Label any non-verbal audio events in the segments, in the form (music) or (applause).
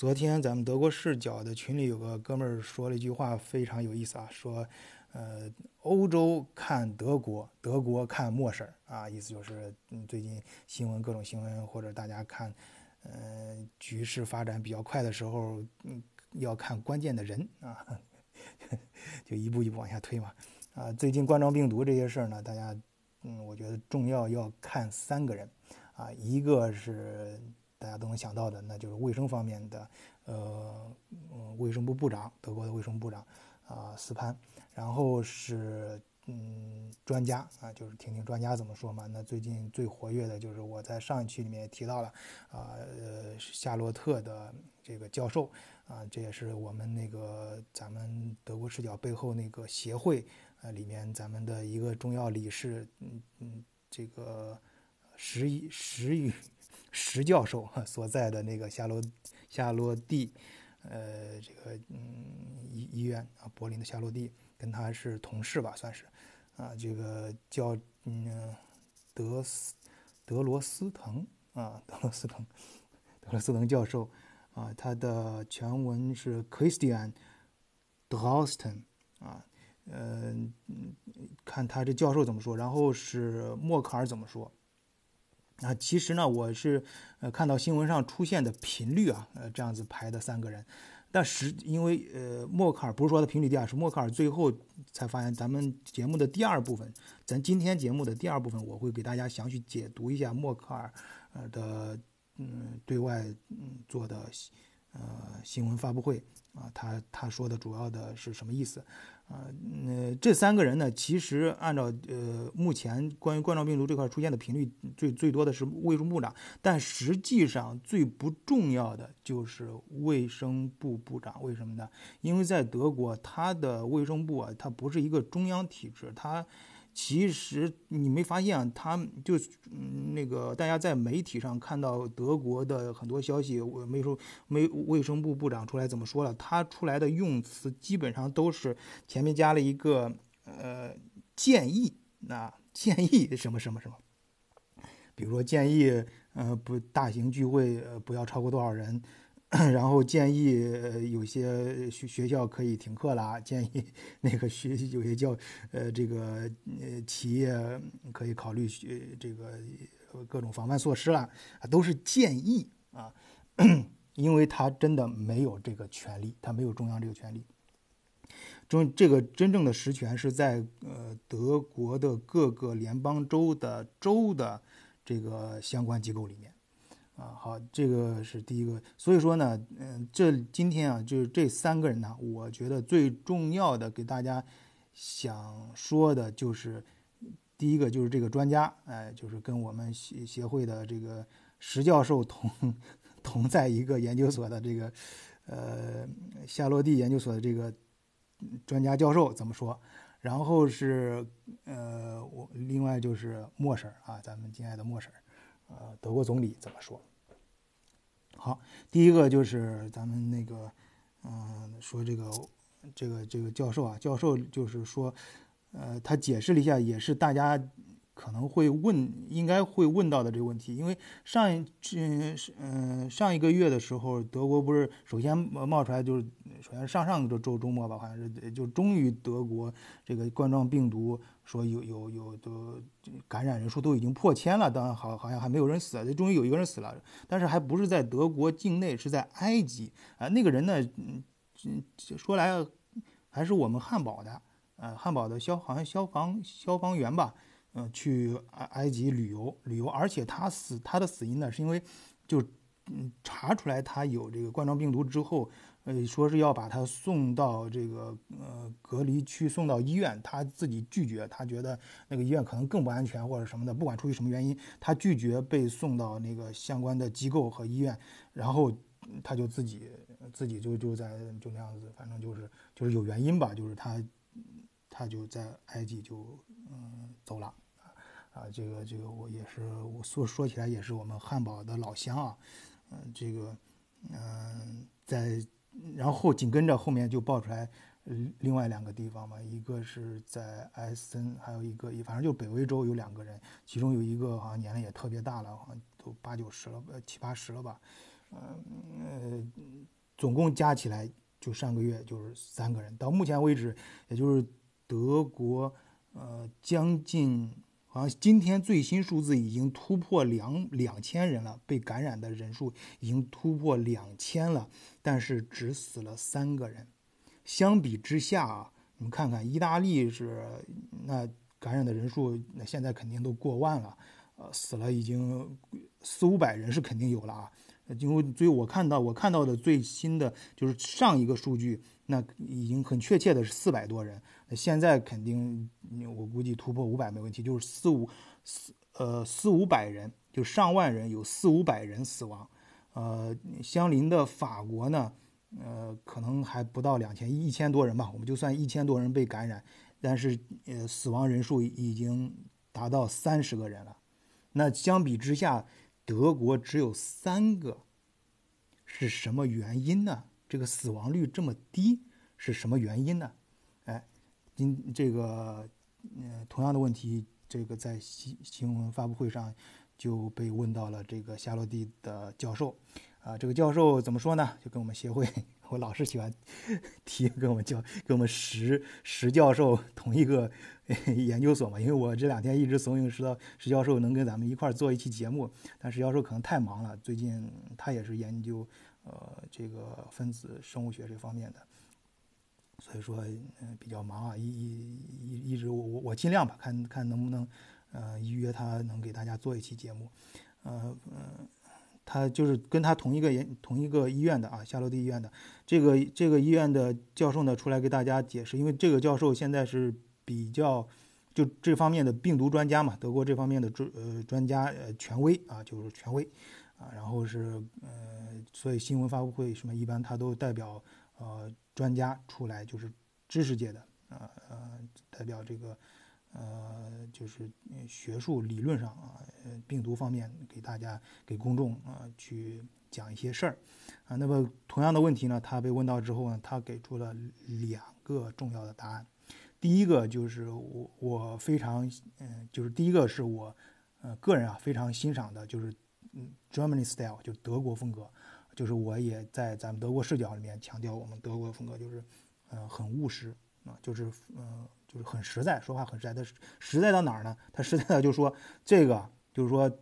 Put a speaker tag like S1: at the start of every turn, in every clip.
S1: 昨天咱们德国视角的群里有个哥们儿说了一句话，非常有意思啊，说，呃，欧洲看德国，德国看陌生啊，意思就是，嗯，最近新闻各种新闻或者大家看，呃，局势发展比较快的时候，嗯，要看关键的人啊，(laughs) 就一步一步往下推嘛，啊，最近冠状病毒这些事儿呢，大家，嗯，我觉得重要要看三个人，啊，一个是。大家都能想到的，那就是卫生方面的，呃，嗯卫生部部长，德国的卫生部长，啊，斯潘，然后是嗯，专家啊，就是听听专家怎么说嘛。那最近最活跃的就是我在上一期里面也提到了，啊，呃，夏洛特的这个教授，啊，这也是我们那个咱们德国视角背后那个协会，呃，里面咱们的一个重要理事，嗯嗯，这个石石宇。石教授所在的那个夏洛夏洛蒂，呃，这个嗯医医院啊，柏林的夏洛蒂，跟他是同事吧，算是，啊，这个叫嗯德斯德罗斯滕啊，德罗斯滕，德罗斯滕教授啊，他的全文是 Christian Drosten 啊，嗯，看他这教授怎么说，然后是默克尔怎么说。啊，其实呢，我是呃看到新闻上出现的频率啊，呃这样子排的三个人，但实因为呃默克尔不是说的频率第二，是默克尔最后才发现咱们节目的第二部分，咱今天节目的第二部分我会给大家详细解读一下默克尔呃的嗯对外嗯做的呃新闻发布会啊，他他说的主要的是什么意思？呃，那这三个人呢？其实按照呃，目前关于冠状病毒这块出现的频率最最多的是卫生部长，但实际上最不重要的就是卫生部部长。为什么呢？因为在德国，他的卫生部啊，它不是一个中央体制，它。其实你没发现，他就那个大家在媒体上看到德国的很多消息，我没说没卫生部部长出来怎么说了，他出来的用词基本上都是前面加了一个呃建议，那建议什么什么什么，比如说建议呃不大型聚会不要超过多少人。然后建议有些学学校可以停课啦，建议那个学有些教呃这个呃企业可以考虑这个各种防范措施啦，都是建议啊，因为他真的没有这个权利，他没有中央这个权利，中这个真正的实权是在呃德国的各个联邦州的州的这个相关机构里面。啊，好，这个是第一个，所以说呢，嗯，这今天啊，就是这三个人呢，我觉得最重要的给大家想说的就是，第一个就是这个专家，哎，就是跟我们协协会的这个石教授同同在一个研究所的这个，呃，夏洛蒂研究所的这个专家教授怎么说？然后是呃，我另外就是莫婶啊，咱们敬爱的莫婶，呃，德国总理怎么说？好，第一个就是咱们那个，嗯，说这个，这个这个教授啊，教授就是说，呃，他解释了一下，也是大家可能会问，应该会问到的这个问题，因为上一嗯嗯上一个月的时候，德国不是首先冒出来就是，首先上上个周周末吧，好像是就终于德国这个冠状病毒。说有有有的感染人数都已经破千了，当然好好像还没有人死，终于有一个人死了，但是还不是在德国境内，是在埃及啊。那个人呢，嗯，说来还是我们汉堡的，呃，汉堡的消好像消防消防员吧，嗯，去埃埃及旅游旅游，而且他死他的死因呢，是因为就嗯查出来他有这个冠状病毒之后。呃，说是要把他送到这个呃隔离区，送到医院，他自己拒绝，他觉得那个医院可能更不安全或者什么的，不管出于什么原因，他拒绝被送到那个相关的机构和医院，然后他就自己自己就就在就那样子，反正就是就是有原因吧，就是他他就在埃及就嗯走了啊啊，这个这个我也是我说说起来也是我们汉堡的老乡啊，嗯，这个嗯在。然后紧跟着后面就爆出来，另外两个地方嘛，一个是在埃森，还有一个，反正就北威州有两个人，其中有一个好像年龄也特别大了，好像都八九十了，七八十了吧，嗯呃，总共加起来就上个月就是三个人。到目前为止，也就是德国呃将近。好像今天最新数字已经突破两两千人了，被感染的人数已经突破两千了，但是只死了三个人。相比之下啊，你看看意大利是那感染的人数，那现在肯定都过万了，呃，死了已经四五百人是肯定有了啊。因为所以我看到我看到的最新的就是上一个数据，那已经很确切的是四百多人。现在肯定，我估计突破五百没问题，就是四五四呃四五百人，就上万人有四五百人死亡，呃，相邻的法国呢，呃，可能还不到两千一千多人吧，我们就算一千多人被感染，但是呃死亡人数已经达到三十个人了，那相比之下，德国只有三个，是什么原因呢？这个死亡率这么低是什么原因呢？今这个，呃，同样的问题，这个在新新闻发布会上就被问到了这个夏洛蒂的教授，啊，这个教授怎么说呢？就跟我们协会，(laughs) 我老是喜欢提跟我们教跟我们石石教授同一个 (laughs) 研究所嘛，因为我这两天一直怂恿石到石教授能跟咱们一块儿做一期节目，但石教授可能太忙了，最近他也是研究呃这个分子生物学这方面的。所以说，嗯，比较忙啊，一一一一直我我我尽量吧，看看能不能，呃，预约他能给大家做一期节目，呃呃，他就是跟他同一个研同一个医院的啊，夏洛蒂医院的。这个这个医院的教授呢，出来给大家解释，因为这个教授现在是比较就这方面的病毒专家嘛，德国这方面的专呃专家呃权威啊，就是权威。啊，然后是呃，所以新闻发布会什么一般他都代表呃。专家出来就是知识界的，呃呃，代表这个，呃，就是学术理论上啊，病毒方面给大家给公众啊去讲一些事儿，啊，那么同样的问题呢，他被问到之后呢，他给出了两个重要的答案。第一个就是我我非常嗯，就是第一个是我呃个人啊非常欣赏的，就是嗯 Germany style，就德国风格。就是我也在咱们德国视角里面强调，我们德国风格就是，呃，很务实啊，就是嗯，就是很实在，说话很实在。他实在到哪儿呢？他实在的就说这个，就是说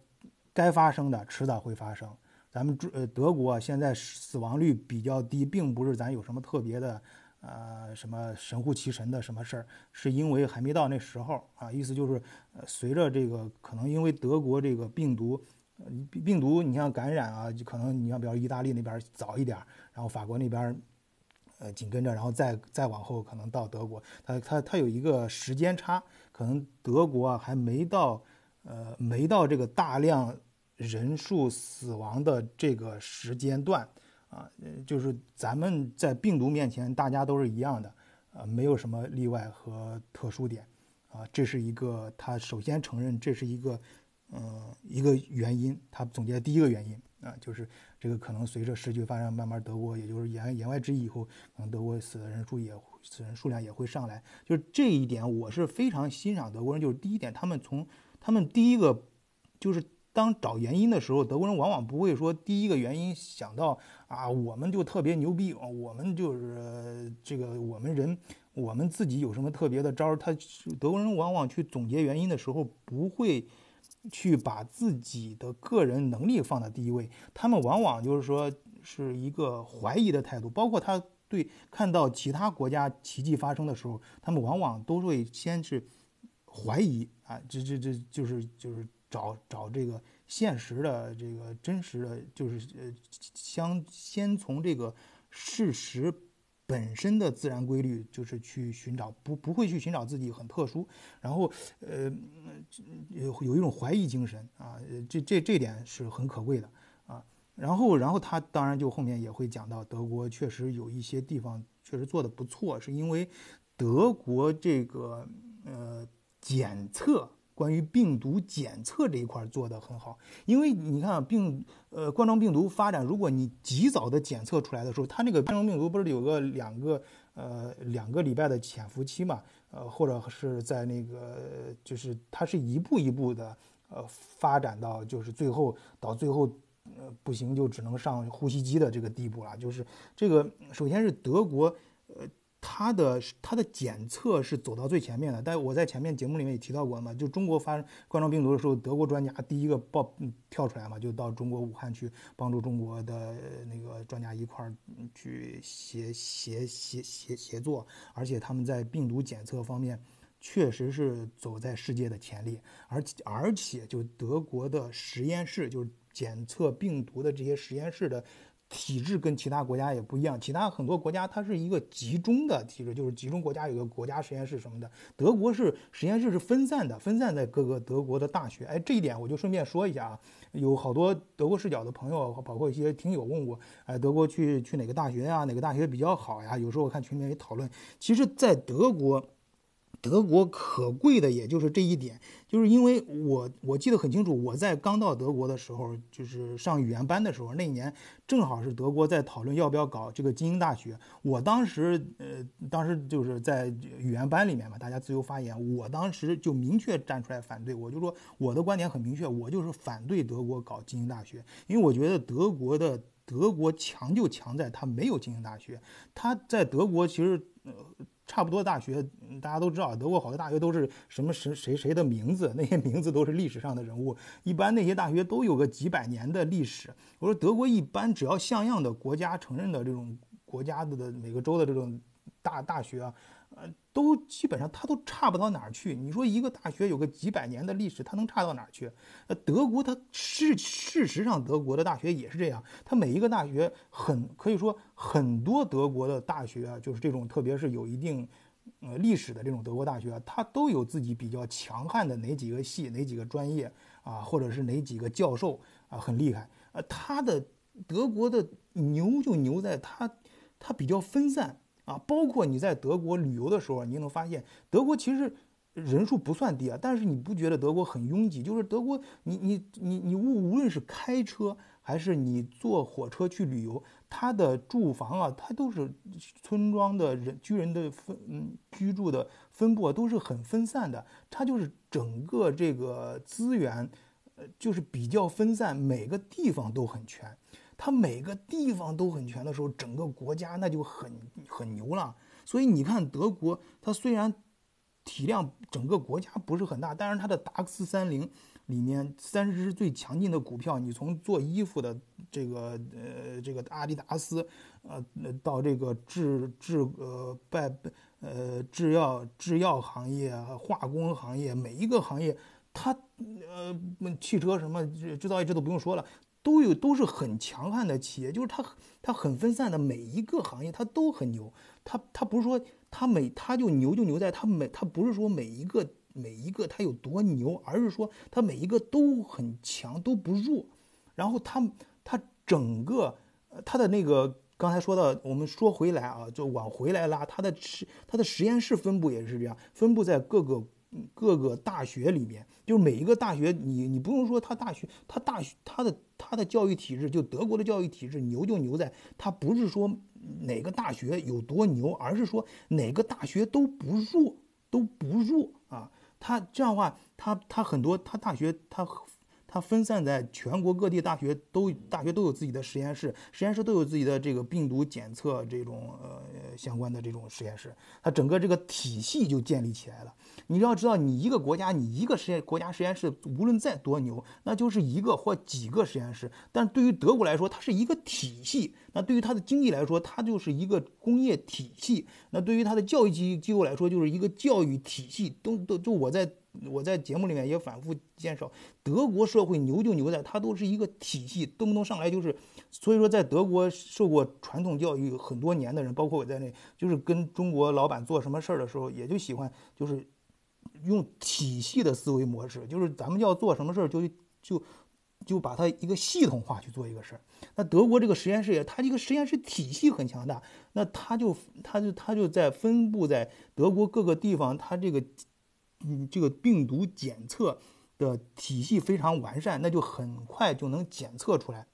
S1: 该发生的迟早会发生。咱们呃德国现在死亡率比较低，并不是咱有什么特别的，呃，什么神乎其神的什么事儿，是因为还没到那时候啊。意思就是，呃，随着这个可能因为德国这个病毒。病毒，你像感染啊，就可能你像比如意大利那边早一点，然后法国那边，呃紧跟着，然后再再往后可能到德国，它它它有一个时间差，可能德国啊还没到，呃没到这个大量人数死亡的这个时间段啊，就是咱们在病毒面前大家都是一样的，呃没有什么例外和特殊点，啊这是一个他首先承认这是一个。嗯，一个原因，他总结的第一个原因啊，就是这个可能随着时局发展，慢慢德国也就是言言外之意，以后可能德国死的人数也死人数量也会上来。就是这一点，我是非常欣赏德国人。就是第一点，他们从他们第一个就是当找原因的时候，德国人往往不会说第一个原因想到啊，我们就特别牛逼，我们就是这个我们人我们自己有什么特别的招儿。他德国人往往去总结原因的时候不会。去把自己的个人能力放在第一位，他们往往就是说是一个怀疑的态度，包括他对看到其他国家奇迹发生的时候，他们往往都会先是怀疑啊，这这这就是就是找找这个现实的这个真实的，就是呃，相先从这个事实。本身的自然规律就是去寻找，不不会去寻找自己很特殊，然后呃有有一种怀疑精神啊，这这这点是很可贵的啊。然后然后他当然就后面也会讲到，德国确实有一些地方确实做的不错，是因为德国这个呃检测。关于病毒检测这一块做得很好，因为你看病呃冠状病毒发展，如果你及早的检测出来的时候，它那个冠状病毒不是有个两个呃两个礼拜的潜伏期嘛，呃或者是在那个就是它是一步一步的呃发展到就是最后到最后呃不行就只能上呼吸机的这个地步了。就是这个，首先是德国，呃。它的它的检测是走到最前面的，但我在前面节目里面也提到过嘛，就中国发冠状病毒的时候，德国专家第一个报跳出来嘛，就到中国武汉去帮助中国的那个专家一块儿去协协协协协作，而且他们在病毒检测方面确实是走在世界的前列，而且而且就德国的实验室，就是检测病毒的这些实验室的。体制跟其他国家也不一样，其他很多国家它是一个集中的体制，就是集中国家有个国家实验室什么的。德国是实验室是分散的，分散在各个德国的大学。哎，这一点我就顺便说一下啊，有好多德国视角的朋友，包括一些听友问我，哎，德国去去哪个大学呀？哪个大学比较好呀？有时候我看群里面也讨论，其实，在德国。德国可贵的也就是这一点，就是因为我我记得很清楚，我在刚到德国的时候，就是上语言班的时候，那一年正好是德国在讨论要不要搞这个精英大学。我当时呃，当时就是在语言班里面嘛，大家自由发言，我当时就明确站出来反对，我就说我的观点很明确，我就是反对德国搞精英大学，因为我觉得德国的德国强就强在它没有精英大学，它在德国其实呃。差不多大学，大家都知道，德国好多大学都是什么谁谁谁的名字，那些名字都是历史上的人物。一般那些大学都有个几百年的历史。我说德国一般只要像样的国家承认的这种国家的每个州的这种大大学啊。呃，都基本上它都差不到哪儿去。你说一个大学有个几百年的历史，它能差到哪儿去？呃，德国它是事实上，德国的大学也是这样。它每一个大学很可以说很多德国的大学啊，就是这种特别是有一定呃历史的这种德国大学啊，它都有自己比较强悍的哪几个系、哪几个专业啊，或者是哪几个教授啊很厉害。呃，它的德国的牛就牛在它它比较分散。啊，包括你在德国旅游的时候，你能发现德国其实人数不算低啊，但是你不觉得德国很拥挤？就是德国，你你你你无无论是开车还是你坐火车去旅游，它的住房啊，它都是村庄的人居人的分嗯居住的分布啊都是很分散的，它就是整个这个资源，呃，就是比较分散，每个地方都很全。它每个地方都很全的时候，整个国家那就很很牛了。所以你看，德国它虽然体量整个国家不是很大，但是它的达克斯三零里面三十只最强劲的股票，你从做衣服的这个呃这个阿迪达斯，呃到这个制制呃拜呃制药制药行业、化工行业，每一个行业，它呃汽车什么制造业这都不用说了。都有都是很强悍的企业，就是它它很分散的每一个行业，它都很牛。它它不是说它每它就牛就牛在它每它不是说每一个每一个它有多牛，而是说它每一个都很强都不弱。然后它它整个它的那个刚才说到，我们说回来啊，就往回来拉，它的实它的实验室分布也是这样，分布在各个。各个大学里面，就是每一个大学，你你不用说他大学，他大学他的他的教育体制，就德国的教育体制牛就牛在，他不是说哪个大学有多牛，而是说哪个大学都不弱，都不弱啊。他这样的话，他他很多他大学他。它分散在全国各地，大学都大学都有自己的实验室，实验室都有自己的这个病毒检测这种呃相关的这种实验室，它整个这个体系就建立起来了。你要知道，你一个国家，你一个实验国家实验室，无论再多牛，那就是一个或几个实验室。但对于德国来说，它是一个体系；那对于它的经济来说，它就是一个工业体系；那对于它的教育机机构来说，就是一个教育体系。都都就我在。我在节目里面也反复介绍，德国社会牛就牛在它都是一个体系，动不动上来就是，所以说在德国受过传统教育很多年的人，包括我在内，就是跟中国老板做什么事儿的时候，也就喜欢就是用体系的思维模式，就是咱们要做什么事儿就就就把它一个系统化去做一个事儿。那德国这个实验室也，它这个实验室体系很强大，那它就它就它就在分布在德国各个地方，它这个。嗯，这个病毒检测的体系非常完善，那就很快就能检测出来。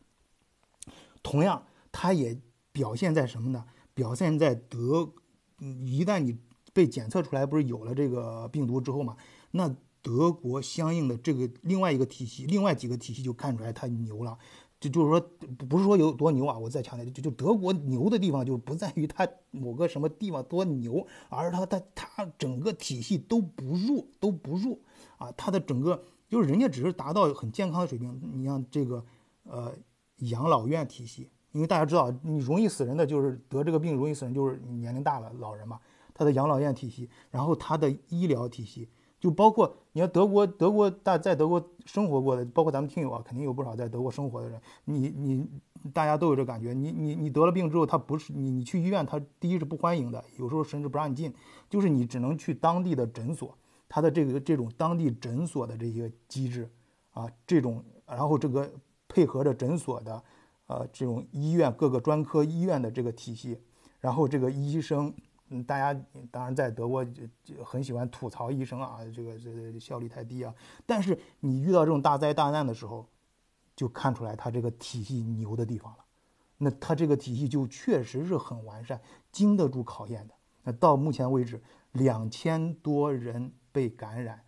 S1: 同样，它也表现在什么呢？表现在德，一旦你被检测出来，不是有了这个病毒之后嘛？那德国相应的这个另外一个体系，另外几个体系就看出来它牛了。就就是说，不是说有多牛啊！我再强调，就就德国牛的地方就不在于它某个什么地方多牛，而是它它它整个体系都不弱，都不弱啊！它的整个就是人家只是达到很健康的水平。你像这个呃养老院体系，因为大家知道，你容易死人的就是得这个病容易死人就是年龄大了老人嘛。它的养老院体系，然后它的医疗体系。就包括你要德国，德国大在德国生活过的，包括咱们听友啊，肯定有不少在德国生活的人。你你大家都有这感觉，你你你得了病之后，他不是你你去医院，他第一是不欢迎的，有时候甚至不让你进，就是你只能去当地的诊所，他的这个这种当地诊所的这些机制啊，这种然后这个配合着诊所的呃这种医院各个专科医院的这个体系，然后这个医生。大家当然在德国就就很喜欢吐槽医生啊，这个这个效率太低啊。但是你遇到这种大灾大难的时候，就看出来他这个体系牛的地方了。那他这个体系就确实是很完善，经得住考验的。那到目前为止，两千多人被感染，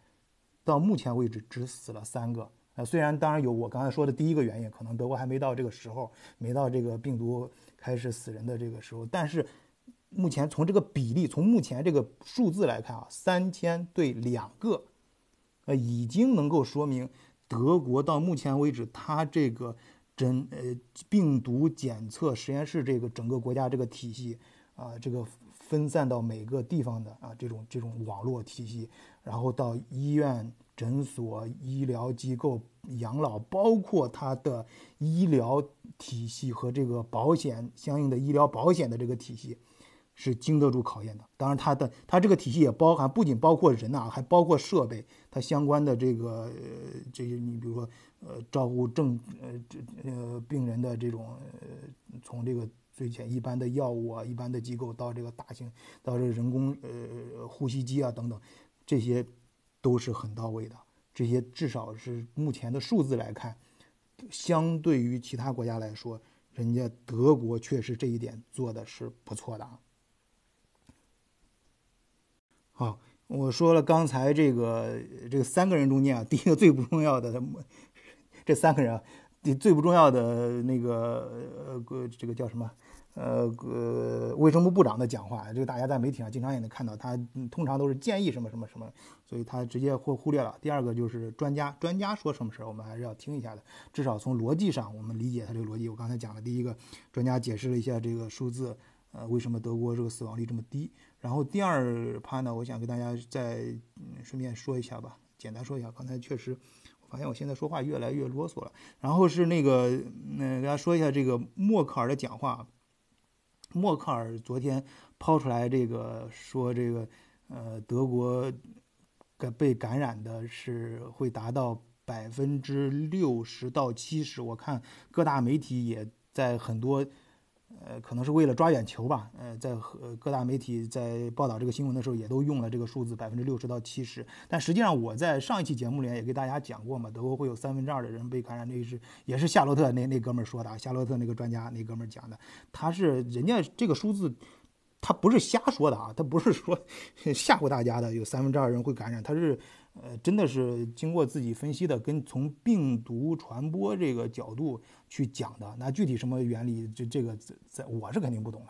S1: 到目前为止只死了三个。呃，虽然当然有我刚才说的第一个原因，可能德国还没到这个时候，没到这个病毒开始死人的这个时候，但是。目前从这个比例，从目前这个数字来看啊，三千对两个，呃，已经能够说明德国到目前为止，它这个诊呃病毒检测实验室这个整个国家这个体系啊，这个分散到每个地方的啊这种这种网络体系，然后到医院、诊所、医疗机构、养老，包括它的医疗体系和这个保险相应的医疗保险的这个体系。是经得住考验的。当然，它的它这个体系也包含，不仅包括人呐，还包括设备，它相关的这个呃这些，你比如说呃照顾症呃这呃病人的这种呃从这个最简一般的药物啊，一般的机构到这个大型到这人工呃呼吸机啊等等，这些都是很到位的。这些至少是目前的数字来看，相对于其他国家来说，人家德国确实这一点做的是不错的啊。好，我说了刚才这个这个三个人中间啊，(laughs) 第一个最不重要的，这三个人啊，第最不重要的那个呃这个叫什么呃呃卫生部部长的讲话，这个大家在媒体上经常也能看到，他通常都是建议什么什么什么，所以他直接忽忽略了。第二个就是专家，专家说什么事儿，我们还是要听一下的，至少从逻辑上我们理解他这个逻辑。我刚才讲了第一个，专家解释了一下这个数字，呃，为什么德国这个死亡率这么低。然后第二趴呢，我想跟大家再顺便说一下吧，简单说一下。刚才确实，我发现我现在说话越来越啰嗦了。然后是那个，嗯，跟大家说一下这个默克尔的讲话。默克尔昨天抛出来这个说，这个呃，德国感被感染的是会达到百分之六十到七十。我看各大媒体也在很多。呃，可能是为了抓眼球吧。呃，在和各大媒体在报道这个新闻的时候，也都用了这个数字百分之六十到七十。但实际上，我在上一期节目里也给大家讲过嘛，德国会有三分之二的人被感染。那是也是夏洛特那那哥们儿说的，夏洛特那个专家那哥们儿讲的。他是人家这个数字，他不是瞎说的啊，他不是说 (laughs) 吓唬大家的。有三分之二人会感染，他是。呃，真的是经过自己分析的，跟从病毒传播这个角度去讲的。那具体什么原理，这这个在我是肯定不懂的。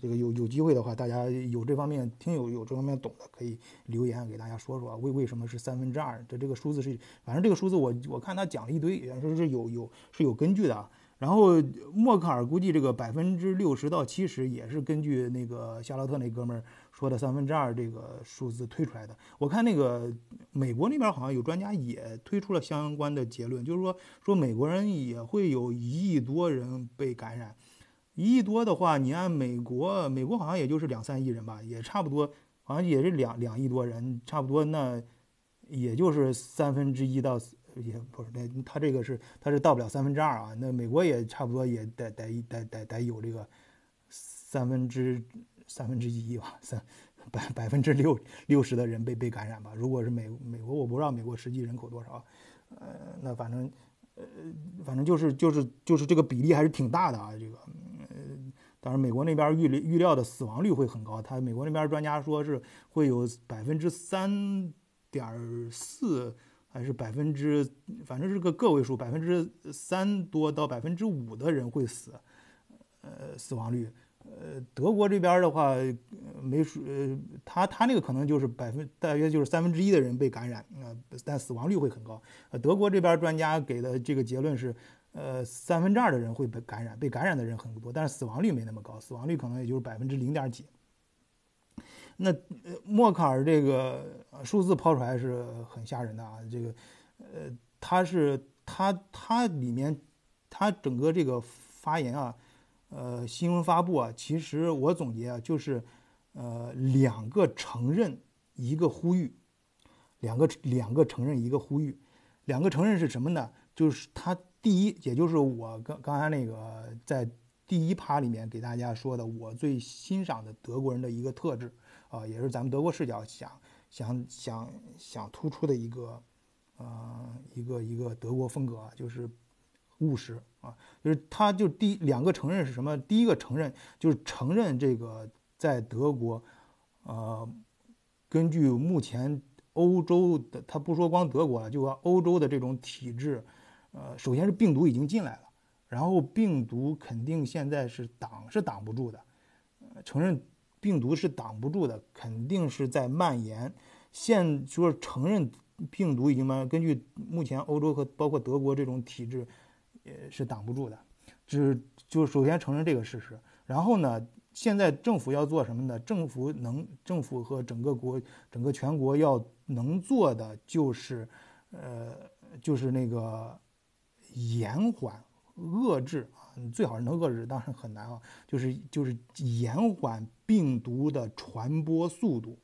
S1: 这个有有机会的话，大家有这方面听友有这方面懂的，可以留言给大家说说，为为什么是三分之二？这这个数字是，反正这个数字我我看他讲了一堆，也是是有有是有根据的。然后默克尔估计这个百分之六十到七十也是根据那个夏洛特那哥们儿说的三分之二这个数字推出来的。我看那个美国那边好像有专家也推出了相关的结论，就是说说美国人也会有一亿多人被感染，一亿多的话，你按美国，美国好像也就是两三亿人吧，也差不多，好像也是两两亿多人，差不多那也就是三分之一到。也不是，那他这个是他是到不了三分之二啊。那美国也差不多也得得得得得有这个三分之三分之一吧，三百百分之六六十的人被被感染吧。如果是美美国，我不知道美国实际人口多少，呃，那反正呃反正就是就是就是这个比例还是挺大的啊。这个呃，当然美国那边预预料的死亡率会很高，他美国那边专家说是会有百分之三点四。还是百分之，反正是个个位数，百分之三多到百分之五的人会死，呃，死亡率。呃，德国这边的话，没数，呃，他他那个可能就是百分大约就是三分之一的人被感染呃，但死亡率会很高。呃，德国这边专家给的这个结论是，呃，三分之二的人会被感染，被感染的人很多，但是死亡率没那么高，死亡率可能也就是百分之零点几。那呃默克尔这个数字抛出来是很吓人的啊！这个，呃，他是他他里面他整个这个发言啊，呃，新闻发布啊，其实我总结啊，就是呃两个承认，一个呼吁，两个两个承认，一个呼吁，两个承认是什么呢？就是他第一，也就是我刚刚才那个在第一趴里面给大家说的，我最欣赏的德国人的一个特质。啊，也是咱们德国视角想想想想突出的一个，呃，一个一个德国风格，就是务实啊，就是他就第两个承认是什么？第一个承认就是承认这个在德国，呃，根据目前欧洲的，他不说光德国了，就说欧洲的这种体制，呃，首先是病毒已经进来了，然后病毒肯定现在是挡是挡不住的，承认。病毒是挡不住的，肯定是在蔓延。现说承认病毒已经蔓延，根据目前欧洲和包括德国这种体制，也是挡不住的。只就首先承认这个事实，然后呢，现在政府要做什么呢？政府能，政府和整个国、整个全国要能做的就是，呃，就是那个延缓、遏制啊。最好是能遏制，当然很难啊。就是就是延缓病毒的传播速度，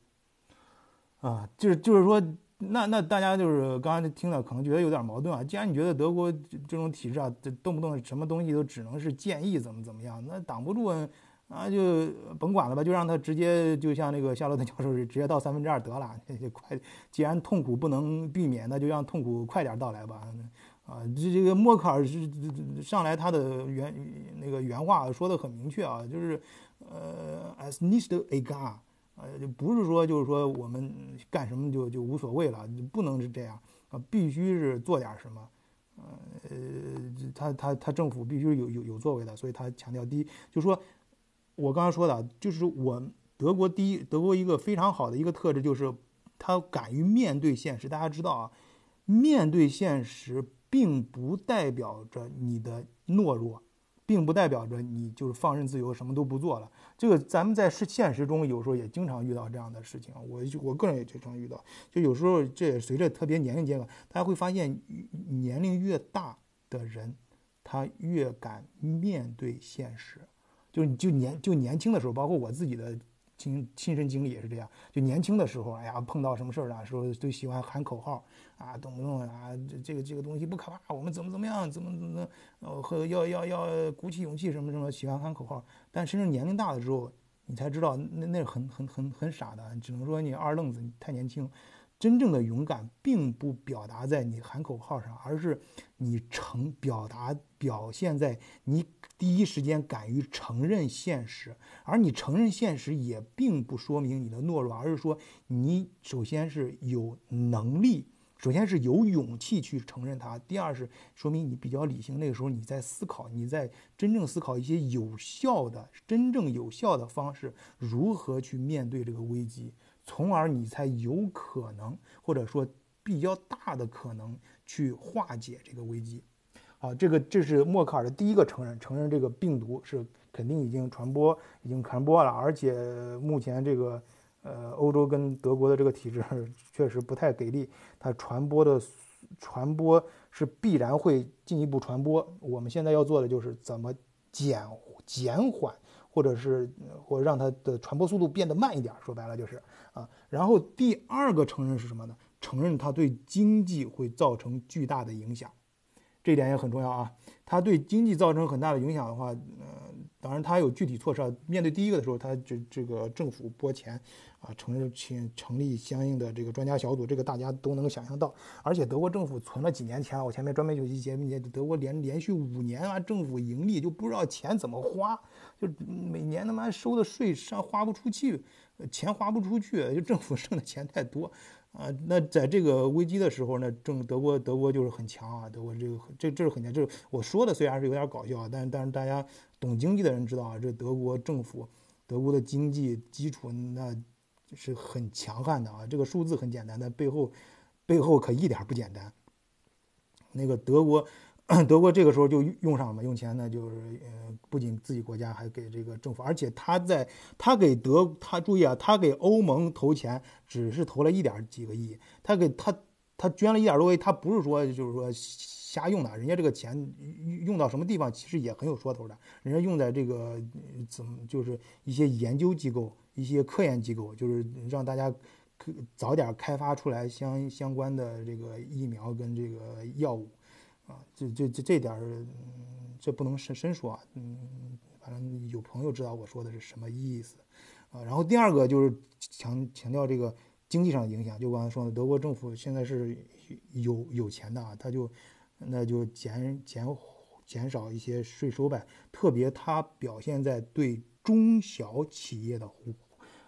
S1: 啊，就是就是说，那那大家就是刚刚听了，可能觉得有点矛盾啊。既然你觉得德国这种体制啊，这动不动什么东西都只能是建议怎么怎么样，那挡不住啊，就甭管了吧，就让他直接就像那个夏洛特教授是直接到三分之二得了，(laughs) 快。既然痛苦不能避免，那就让痛苦快点到来吧。啊，这这个默克尔是上来他的原那个原话说的很明确啊，就是呃，as needs a 呃，就不是说就是说我们干什么就就无所谓了，不能是这样啊，必须是做点什么，呃，他他他政府必须有有有作为的，所以他强调第一，就说我刚刚说的，就是我德国第一，德国一个非常好的一个特质就是他敢于面对现实，大家知道啊，面对现实。并不代表着你的懦弱，并不代表着你就是放任自由，什么都不做了。这个咱们在是现实中有时候也经常遇到这样的事情。我我个人也经常遇到，就有时候这也随着特别年龄阶段，大家会发现年龄越大的人，他越敢面对现实。就你就年就年轻的时候，包括我自己的。亲亲身经历也是这样，就年轻的时候，哎呀，碰到什么事儿啊，说都喜欢喊口号啊，动不动啊，这这个这个东西不可怕，我们怎么怎么样，怎么怎么，呃，和要要要鼓起勇气什么什么，喜欢喊口号。但真正年龄大了之后，你才知道那那很很很很傻的，只能说你二愣子，你太年轻。真正的勇敢并不表达在你喊口号上，而是你承表达表现在你第一时间敢于承认现实。而你承认现实也并不说明你的懦弱，而是说你首先是有能力，首先是有勇气去承认它。第二是说明你比较理性，那个时候你在思考，你在真正思考一些有效的、真正有效的方式，如何去面对这个危机。从而你才有可能，或者说比较大的可能去化解这个危机。好，这个这是默克尔的第一个承认，承认这个病毒是肯定已经传播，已经传播了，而且目前这个呃欧洲跟德国的这个体制 (laughs) 确实不太给力，它传播的传播是必然会进一步传播。我们现在要做的就是怎么减减缓，或者是或让它的传播速度变得慢一点。说白了就是。啊，然后第二个承认是什么呢？承认它对经济会造成巨大的影响，这点也很重要啊。它对经济造成很大的影响的话，呃，当然他有具体措施。面对第一个的时候，他这这个政府拨钱啊，成立请成立相应的这个专家小组，这个大家都能够想象到。而且德国政府存了几年钱我前面专门有一节目，德国连连续五年啊，政府盈利就不知道钱怎么花，就每年他妈收的税上花不出去。钱花不出去，就政府 (laughs) 剩的钱太多，啊，那在这个危机的时候呢，正德国德国就是很强啊，德国这个这这是很强，就是我说的虽然是有点搞笑，但但是大家懂经济的人知道啊，这德国政府德国的经济基础那是很强悍的啊，这个数字很简单，但背后背后可一点不简单。那个德国。(coughs) 德国这个时候就用上了嘛，用钱呢，就是呃，不仅自己国家还给这个政府，而且他在他给德，他注意啊，他给欧盟投钱只是投了一点几个亿，他给他他捐了一点多亿，他不是说就是说瞎用的，人家这个钱用到什么地方其实也很有说头的，人家用在这个怎么就是一些研究机构、一些科研机构，就是让大家可早点开发出来相相关的这个疫苗跟这个药物。啊，这这这这点儿，嗯，这不能深深说啊，嗯，反正有朋友知道我说的是什么意思，啊，然后第二个就是强强调这个经济上的影响，就刚才说的，德国政府现在是有有钱的啊，他就那就减减减少一些税收呗，特别它表现在对中小企业的扶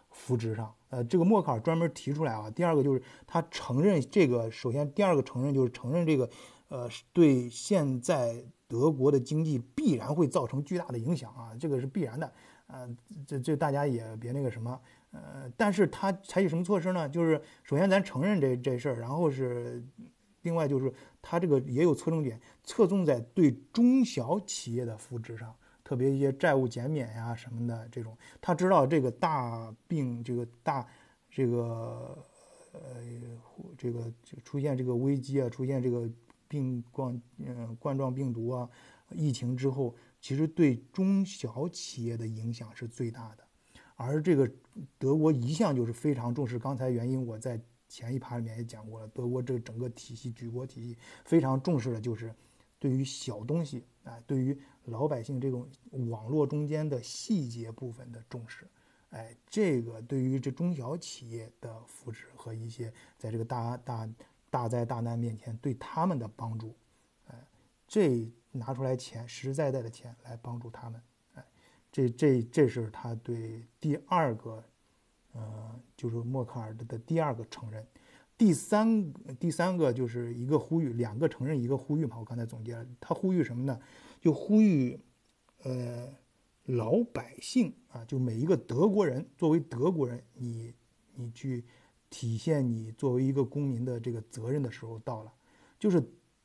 S1: 扶植上，呃，这个默克尔专门提出来啊，第二个就是他承认这个，首先第二个承认就是承认这个。呃，对现在德国的经济必然会造成巨大的影响啊，这个是必然的。呃，这这大家也别那个什么。呃，但是他采取什么措施呢？就是首先咱承认这这事儿，然后是另外就是他这个也有侧重点，侧重在对中小企业的扶持上，特别一些债务减免呀什么的这种。他知道这个大病，这个大这个呃这个出现这个危机啊，出现这个。病冠嗯冠状病毒啊，疫情之后，其实对中小企业的影响是最大的。而这个德国一向就是非常重视，刚才原因我在前一趴里面也讲过了，德国这整个体系举国体系非常重视的就是对于小东西啊，对于老百姓这种网络中间的细节部分的重视，哎，这个对于这中小企业的扶持和一些在这个大大。大灾大难面前对他们的帮助，哎，这拿出来钱，实实在在的钱来帮助他们，哎，这这这是他对第二个，呃，就是默克尔的第二个承认，第三第三个就是一个呼吁，两个承认一个呼吁嘛。我刚才总结了，他呼吁什么呢？就呼吁，呃，老百姓啊，就每一个德国人，作为德国人，你你去。体现你作为一个公民的这个责任的时候到了，就是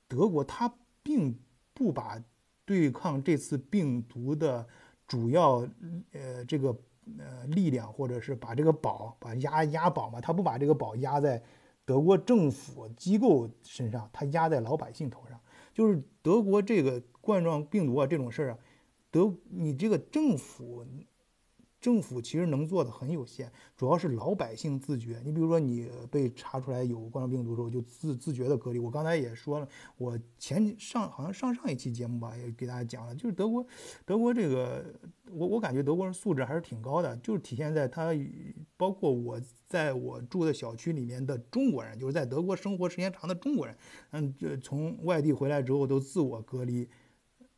S1: 德国，他并不把对抗这次病毒的主要呃这个呃力量，或者是把这个宝把压压宝嘛，他不把这个宝压在德国政府机构身上，他压在老百姓头上。就是德国这个冠状病毒啊这种事儿啊，德你这个政府。政府其实能做的很有限，主要是老百姓自觉。你比如说，你被查出来有冠状病毒之后，就自自觉的隔离。我刚才也说了，我前上好像上上一期节目吧，也给大家讲了，就是德国，德国这个，我我感觉德国人素质还是挺高的，就是体现在他，包括我在我住的小区里面的中国人，就是在德国生活时间长的中国人，嗯，这从外地回来之后都自我隔离。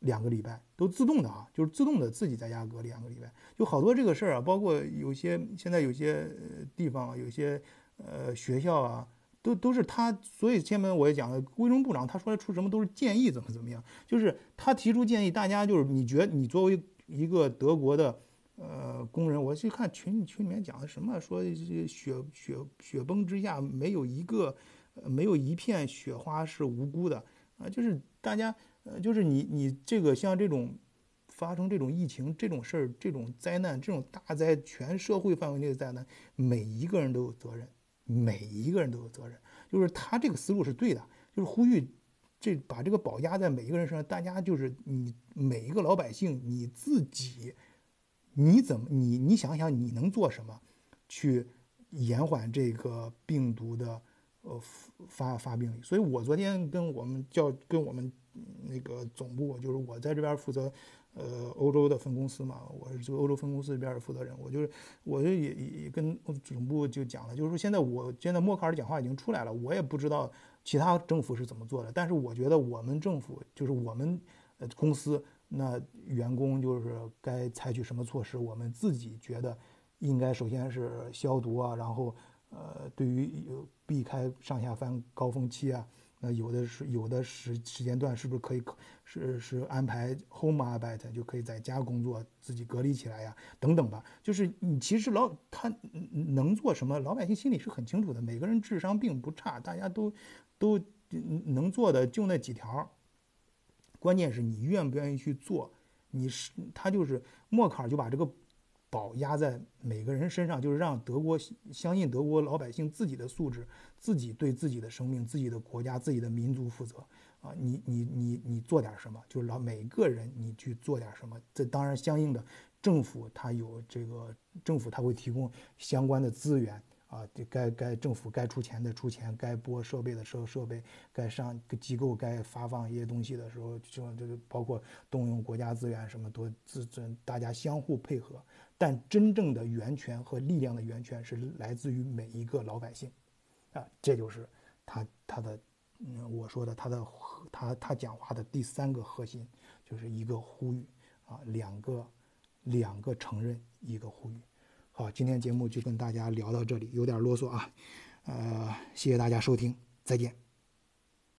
S1: 两个礼拜都自动的啊，就是自动的自己在家隔离两个礼拜，就好多这个事儿啊，包括有些现在有些地方，有些呃学校啊，都都是他，所以前面我也讲了，卫生部长他说来出什么都是建议，怎么怎么样，就是他提出建议，大家就是你觉得你作为一个德国的呃工人，我去看群群里面讲的什么，说雪雪雪崩之下没有一个没有一片雪花是无辜的啊，就是大家。呃，就是你，你这个像这种发生这种疫情这种事儿，这种灾难，这种大灾，全社会范围内的灾难，每一个人都有责任，每一个人都有责任。就是他这个思路是对的，就是呼吁这把这个宝压在每一个人身上，大家就是你每一个老百姓，你自己，你怎么你你想想你能做什么，去延缓这个病毒的呃发发病率？所以我昨天跟我们叫跟我们。那个总部就是我在这边负责，呃，欧洲的分公司嘛，我是这个欧洲分公司这边的负责人，我就是，我就也也跟总部就讲了，就是说现在我现在默克尔讲话已经出来了，我也不知道其他政府是怎么做的，但是我觉得我们政府就是我们呃公司那员工就是该采取什么措施，我们自己觉得应该首先是消毒啊，然后呃，对于避开上下班高峰期啊，那有的是有的时时间段是不是可以是是安排 home arbeit 就可以在家工作，自己隔离起来呀，等等吧。就是你其实老他能做什么，老百姓心里是很清楚的。每个人智商并不差，大家都都能做的就那几条。关键是你愿不愿意去做。你是他就是默克尔就把这个保压在每个人身上，就是让德国相信德国老百姓自己的素质，自己对自己的生命、自己的国家、自己的民族负责啊！你你你你做点什么，就是老每个人你去做点什么。这当然相应的政府他有这个政府他会提供相关的资源。啊，该该政府该出钱的出钱，该拨设备的设设备，该上机构该发放一些东西的时候，就这个包括动用国家资源，什么多资资，大家相互配合。但真正的源泉和力量的源泉是来自于每一个老百姓，啊，这就是他他的，嗯，我说的他的他他讲话的第三个核心，就是一个呼吁啊，两个两个承认，一个呼吁。好，今天节目就跟大家聊到这里，有点啰嗦啊，呃，谢谢大家收听，再见。